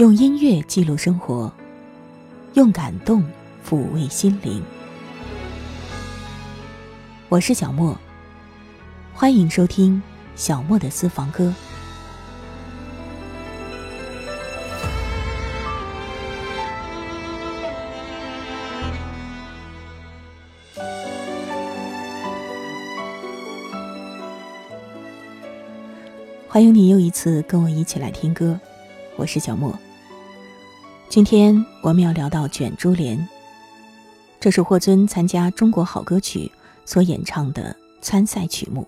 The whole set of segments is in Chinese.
用音乐记录生活，用感动抚慰心灵。我是小莫，欢迎收听小莫的私房歌。欢迎你又一次跟我一起来听歌，我是小莫。今天我们要聊到《卷珠帘》，这是霍尊参加《中国好歌曲》所演唱的参赛曲目，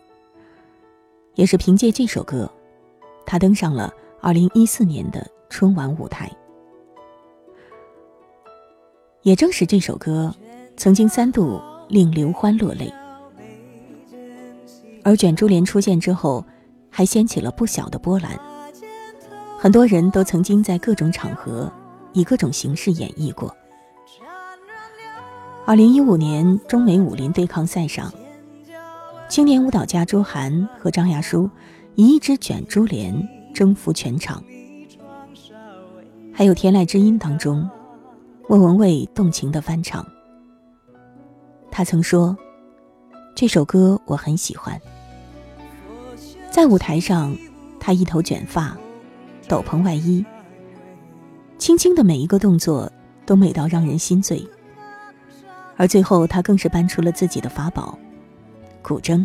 也是凭借这首歌，他登上了2014年的春晚舞台。也正是这首歌，曾经三度令刘欢落泪，而《卷珠帘》出现之后，还掀起了不小的波澜，很多人都曾经在各种场合。以各种形式演绎过。二零一五年中美武林对抗赛上，青年舞蹈家周涵和张亚舒以一支卷珠帘征服全场。还有《天籁之音》当中，莫文蔚动情的翻唱。他曾说：“这首歌我很喜欢。”在舞台上，他一头卷发，斗篷外衣。轻轻的每一个动作都美到让人心醉，而最后他更是搬出了自己的法宝——古筝。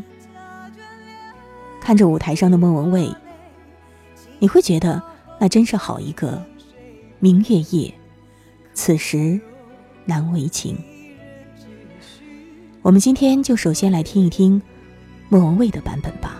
看着舞台上的莫文蔚，你会觉得那真是好一个明月夜，此时难为情。我们今天就首先来听一听莫文蔚的版本吧。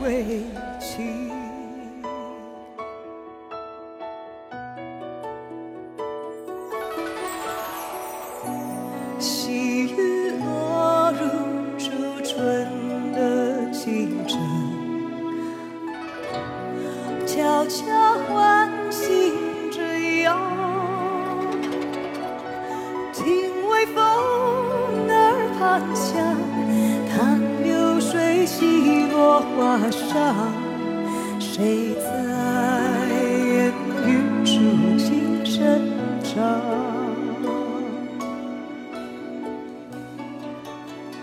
为情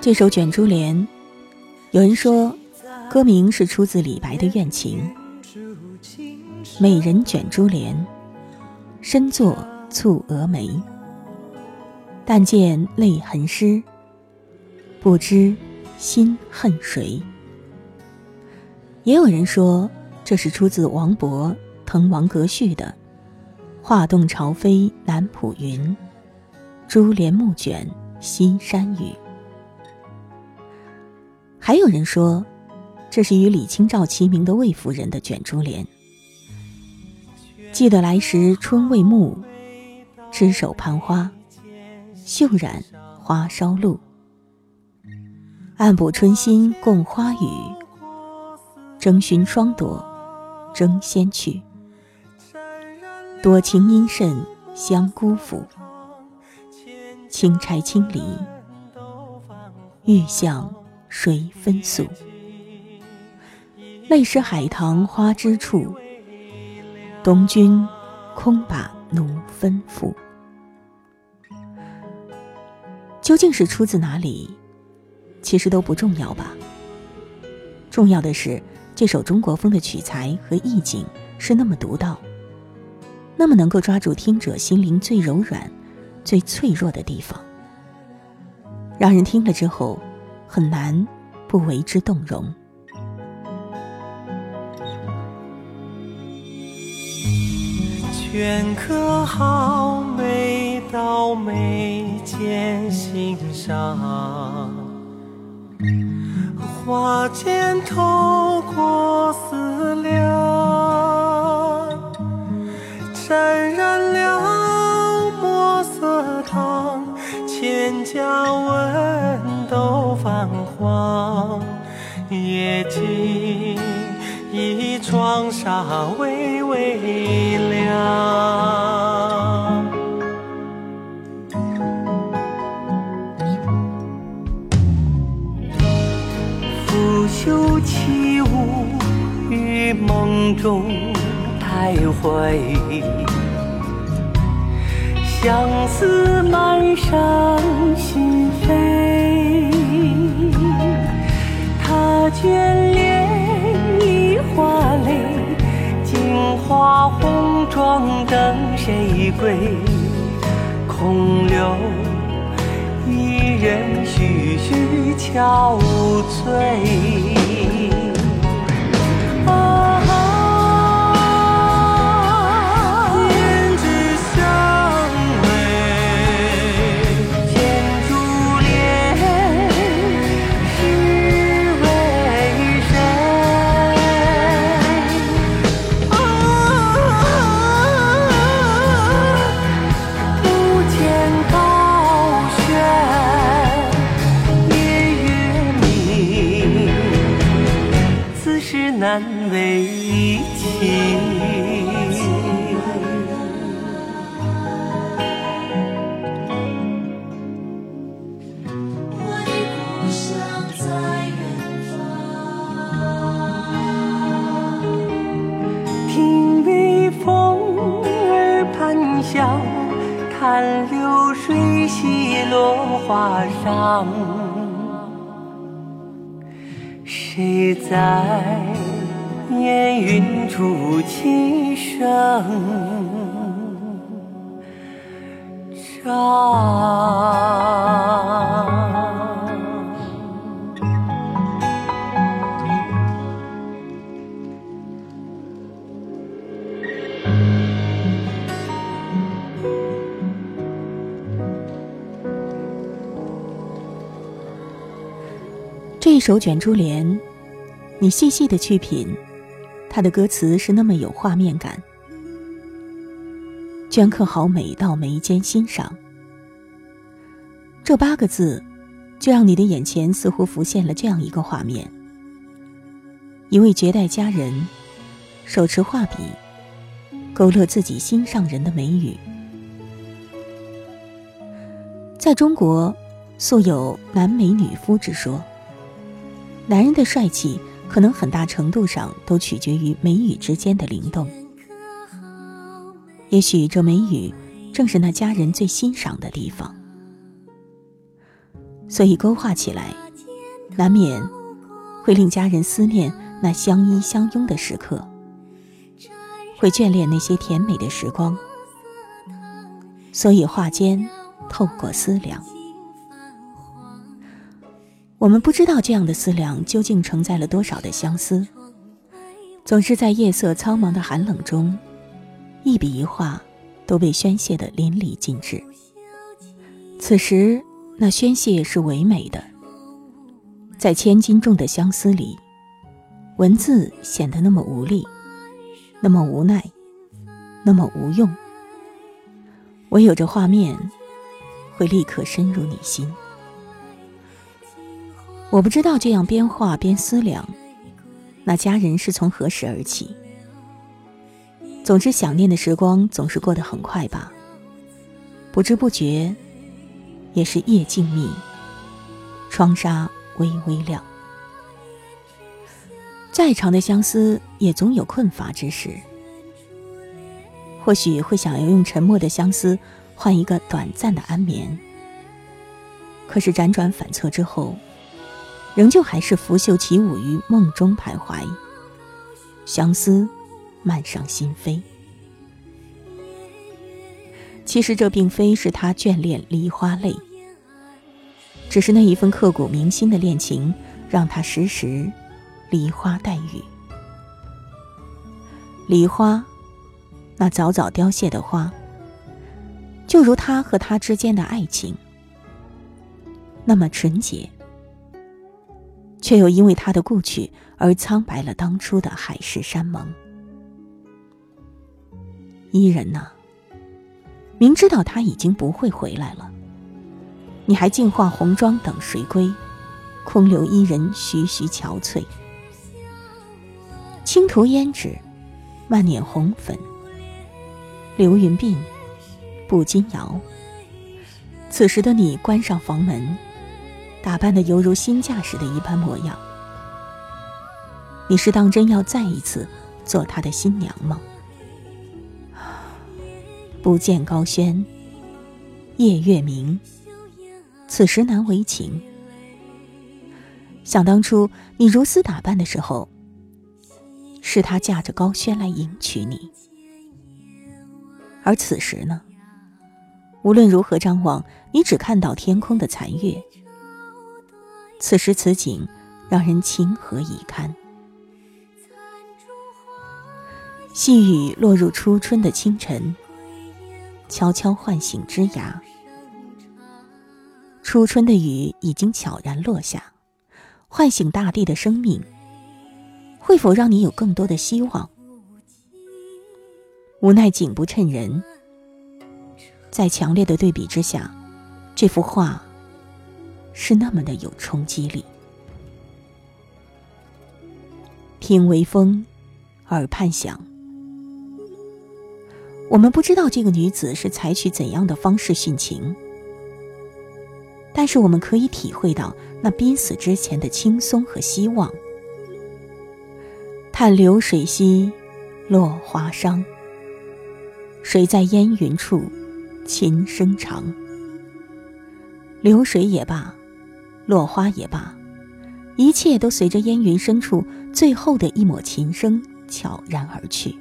这首《卷珠帘》，有人说，歌名是出自李白的怨情。美人卷珠帘，身作蹙蛾眉。但见泪痕湿，不知心恨谁。也有人说，这是出自王勃《滕王阁序》的“画栋朝飞南浦云，珠帘暮卷西山雨”。还有人说，这是与李清照齐名的魏夫人的卷珠帘。记得来时春未暮，执手攀花，袖染花梢露。暗补春心共花雨，争寻双朵争先去。多情因甚相辜负，轻拆轻离，欲向谁分诉？泪湿海棠花枝处，东君空把奴吩咐。究竟是出自哪里？其实都不重要吧。重要的是，这首中国风的曲材和意境是那么独到。那么能够抓住听者心灵最柔软、最脆弱的地方，让人听了之后很难不为之动容。镌刻好每道眉间心上，花间透过思量。夜静，一窗纱微微亮。拂袖起舞于梦中。徘徊，相思满上心扉。眷恋梨花泪，镜花红妆等谁归？空留一人徐徐憔悴。手卷珠帘，你细细的去品，它的歌词是那么有画面感。镌刻好每道眉间心上，这八个字，就让你的眼前似乎浮现了这样一个画面：一位绝代佳人，手持画笔，勾勒自己心上人的眉宇。在中国，素有男美女夫之说。男人的帅气，可能很大程度上都取决于眉宇之间的灵动。也许这眉宇，正是那佳人最欣赏的地方，所以勾画起来，难免会令佳人思念那相依相拥的时刻，会眷恋那些甜美的时光。所以画间透过思量。我们不知道这样的思量究竟承载了多少的相思。总是在夜色苍茫的寒冷中，一笔一画都被宣泄得淋漓尽致。此时，那宣泄是唯美的，在千斤重的相思里，文字显得那么无力，那么无奈，那么无用。唯有这画面，会立刻深入你心。我不知道这样边画边思量，那家人是从何时而起。总之，想念的时光总是过得很快吧，不知不觉，也是夜静谧，窗纱微微亮。再长的相思，也总有困乏之时。或许会想要用沉默的相思换一个短暂的安眠，可是辗转反侧之后，仍旧还是拂袖起舞于梦中徘徊，相思漫上心扉。其实这并非是他眷恋梨花泪，只是那一份刻骨铭心的恋情，让他时时梨花带雨，梨花。那早早凋谢的花，就如他和他之间的爱情，那么纯洁，却又因为他的故去而苍白了当初的海誓山盟。伊人呐，明知道他已经不会回来了，你还净化红妆等谁归？空留伊人徐徐憔悴，轻涂胭脂，慢捻红粉。流云鬓，步惊摇。此时的你关上房门，打扮的犹如新嫁时的一般模样。你是当真要再一次做他的新娘吗？不见高轩，夜月明。此时难为情。想当初你如斯打扮的时候，是他驾着高轩来迎娶你。而此时呢，无论如何张望，你只看到天空的残月。此时此景，让人情何以堪？细雨落入初春的清晨，悄悄唤醒枝芽。初春的雨已经悄然落下，唤醒大地的生命，会否让你有更多的希望？无奈景不衬人，在强烈的对比之下，这幅画是那么的有冲击力。听微风，耳畔响。我们不知道这个女子是采取怎样的方式殉情，但是我们可以体会到那濒死之前的轻松和希望。叹流水兮，落花伤。谁在烟云处，琴声长。流水也罢，落花也罢，一切都随着烟云深处最后的一抹琴声悄然而去。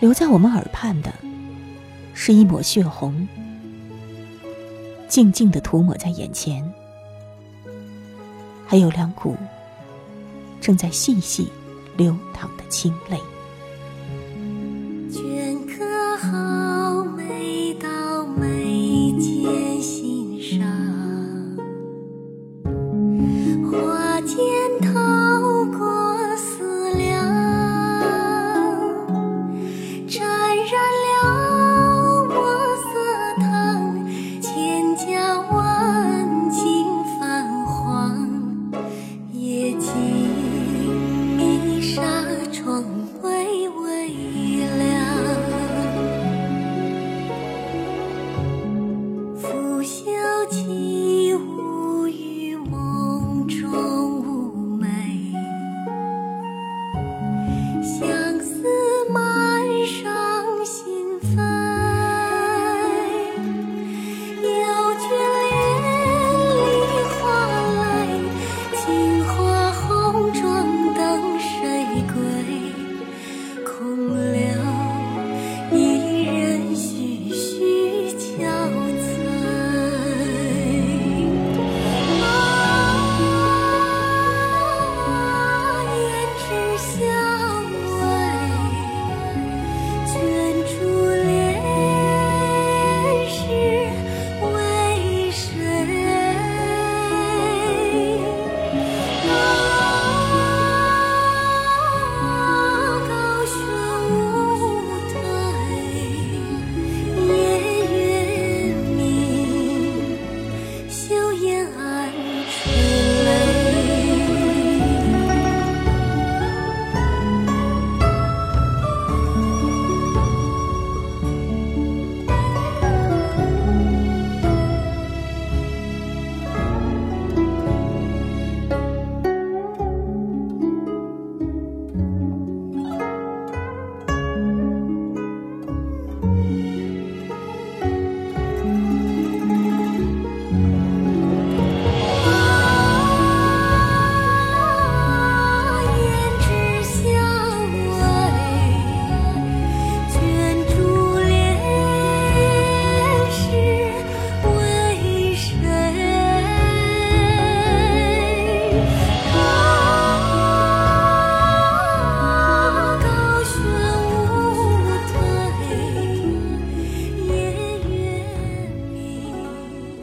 留在我们耳畔的，是一抹血红，静静的涂抹在眼前，还有两股正在细细流淌的清泪。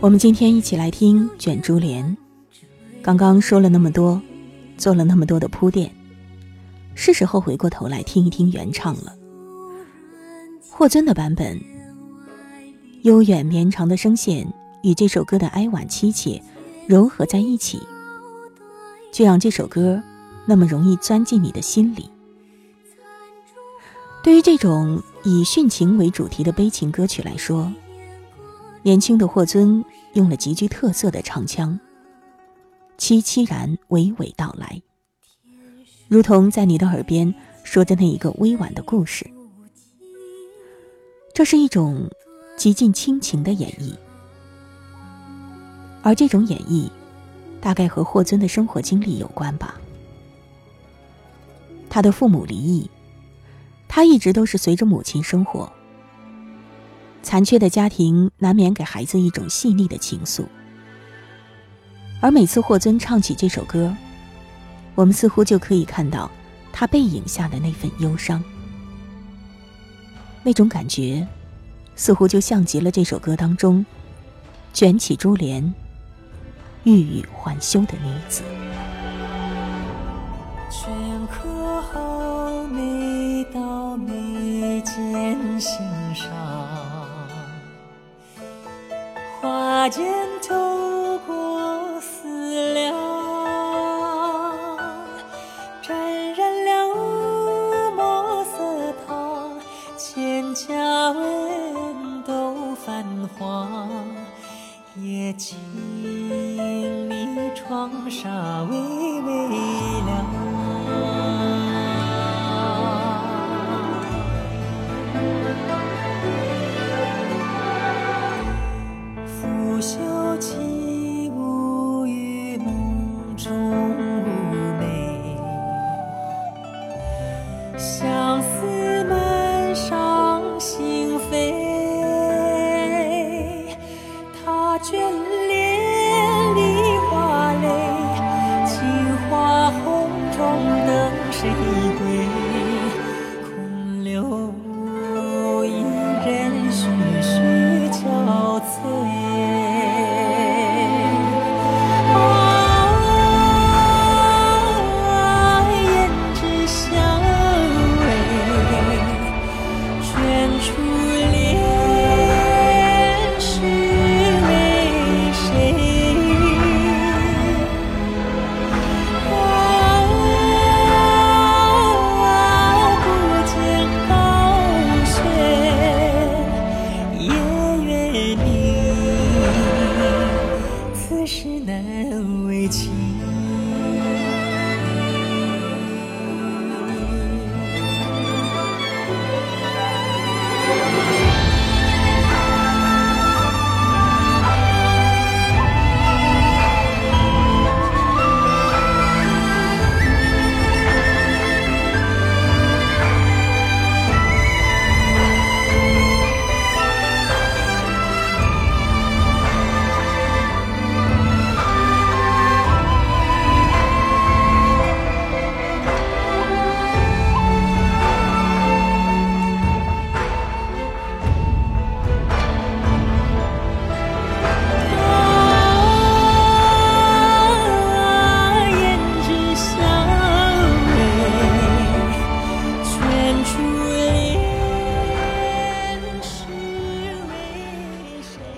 我们今天一起来听《卷珠帘》。刚刚说了那么多，做了那么多的铺垫，是时候回过头来听一听原唱了。霍尊的版本，悠远绵长的声线与这首歌的哀婉凄切糅合在一起，就让这首歌那么容易钻进你的心里。对于这种以殉情为主题的悲情歌曲来说，年轻的霍尊用了极具特色的唱腔，凄凄然娓娓道来，如同在你的耳边说着那一个委婉的故事。这是一种极尽亲情的演绎，而这种演绎，大概和霍尊的生活经历有关吧。他的父母离异。他一直都是随着母亲生活。残缺的家庭难免给孩子一种细腻的情愫，而每次霍尊唱起这首歌，我们似乎就可以看到他背影下的那份忧伤。那种感觉，似乎就像极了这首歌当中卷起珠帘、欲语还休的女子。剑心上，花间间透过思量，沾染了墨色烫，千家文都泛黄，也请你窗纱微微亮。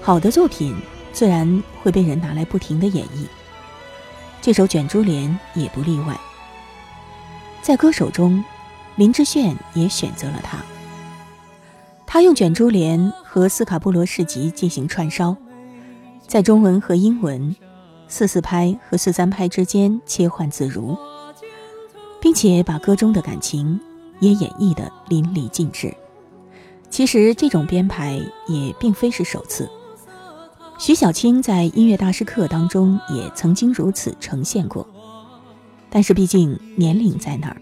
好的作品自然会被人拿来不停的演绎，这首《卷珠帘》也不例外。在歌手中，林志炫也选择了他。他用《卷珠帘》和斯卡布罗市集进行串烧，在中文和英文、四四拍和四三拍之间切换自如，并且把歌中的感情也演绎的淋漓尽致。其实这种编排也并非是首次。徐小青在音乐大师课当中也曾经如此呈现过，但是毕竟年龄在那儿，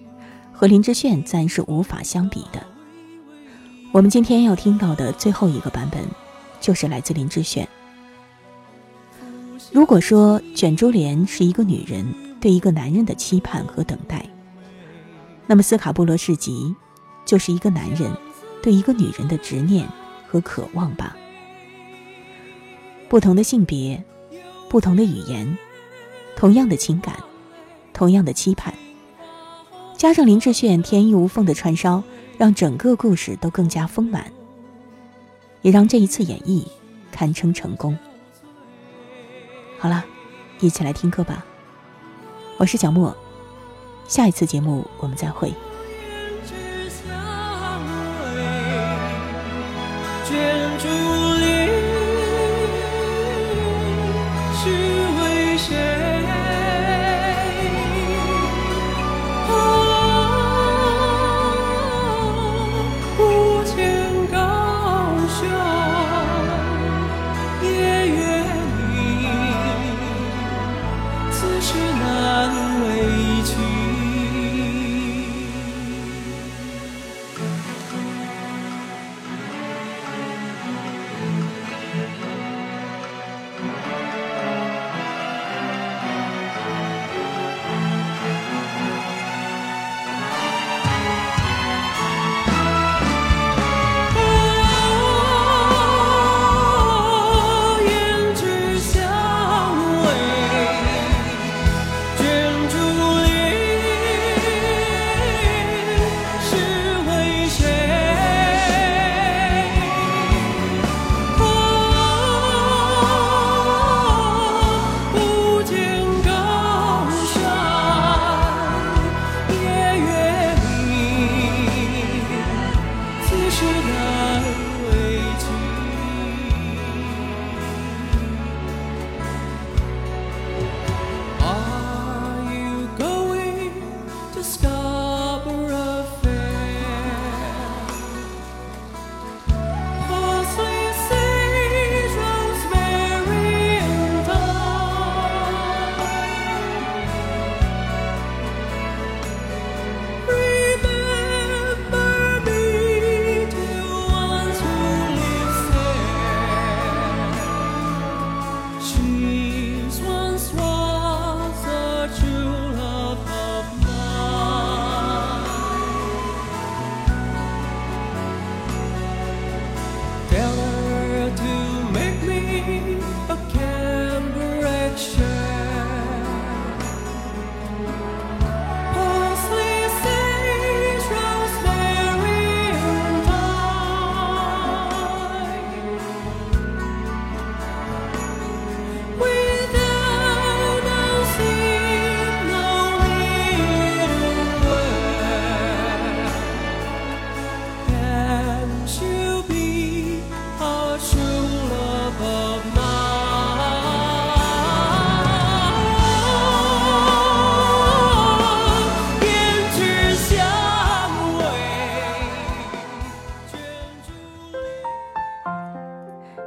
和林志炫暂是无法相比的。我们今天要听到的最后一个版本，就是来自林志炫。如果说《卷珠帘》是一个女人对一个男人的期盼和等待，那么《斯卡布罗市集》就是一个男人对一个女人的执念和渴望吧。不同的性别，不同的语言，同样的情感，同样的期盼，加上林志炫天衣无缝的串烧，让整个故事都更加丰满，也让这一次演绎堪称成功。好了，一起来听歌吧。我是小莫，下一次节目我们再会。